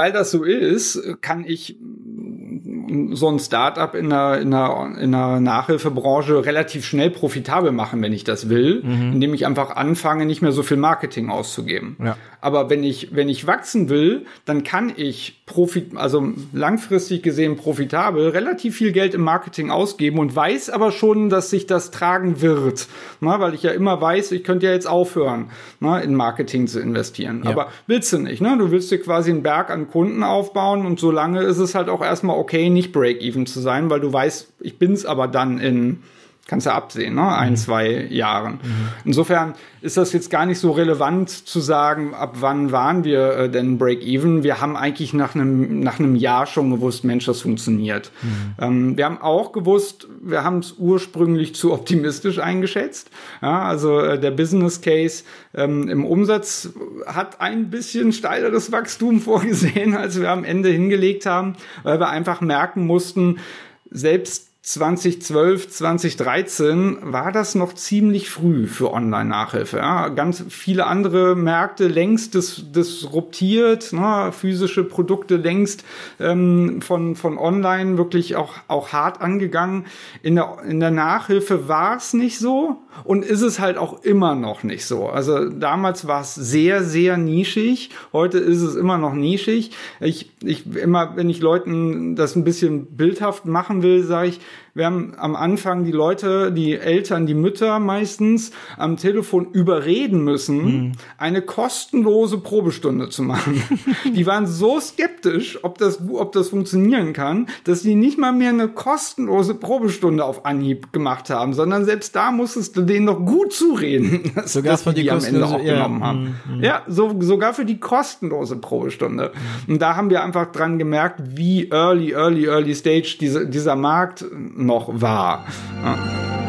Weil das so ist, kann ich so ein Startup in einer, in, einer, in einer Nachhilfebranche relativ schnell profitabel machen, wenn ich das will, mhm. indem ich einfach anfange, nicht mehr so viel Marketing auszugeben. Ja. Aber wenn ich, wenn ich wachsen will, dann kann ich profit, also langfristig gesehen profitabel relativ viel Geld im Marketing ausgeben und weiß aber schon, dass sich das tragen wird. Na, weil ich ja immer weiß, ich könnte ja jetzt aufhören, na, in Marketing zu investieren. Ja. Aber willst du nicht, ne? Du willst dir quasi einen Berg an Kunden aufbauen und solange ist es halt auch erstmal okay, nicht Break-Even zu sein, weil du weißt, ich bin's aber dann in kannst du absehen, ne? ein, mhm. zwei Jahren. Mhm. Insofern ist das jetzt gar nicht so relevant zu sagen, ab wann waren wir äh, denn Break-Even. Wir haben eigentlich nach einem, nach einem Jahr schon gewusst, Mensch, das funktioniert. Mhm. Ähm, wir haben auch gewusst, wir haben es ursprünglich zu optimistisch eingeschätzt. Ja, also äh, der Business Case ähm, im Umsatz hat ein bisschen steileres Wachstum vorgesehen, als wir am Ende hingelegt haben, weil wir einfach merken mussten, selbst 2012, 2013 war das noch ziemlich früh für Online-Nachhilfe. Ja. Ganz viele andere Märkte längst dis disruptiert, ne, physische Produkte längst ähm, von, von Online wirklich auch, auch hart angegangen. In der, in der Nachhilfe war es nicht so und ist es halt auch immer noch nicht so. Also damals war es sehr, sehr nischig. Heute ist es immer noch nischig. Ich, ich immer, wenn ich Leuten das ein bisschen bildhaft machen will, sage ich, wir haben am Anfang die Leute, die Eltern, die Mütter meistens am Telefon überreden müssen, mhm. eine kostenlose Probestunde zu machen. die waren so skeptisch, ob das, ob das funktionieren kann, dass sie nicht mal mehr eine kostenlose Probestunde auf Anhieb gemacht haben, sondern selbst da musstest du denen noch gut zureden, dass, sogar dass für die, die am Ende auch ja, genommen haben. Mhm. Ja, so, sogar für die kostenlose Probestunde. Mhm. Und da haben wir einfach dran gemerkt, wie early, early, early stage diese, dieser Markt noch war. Ja.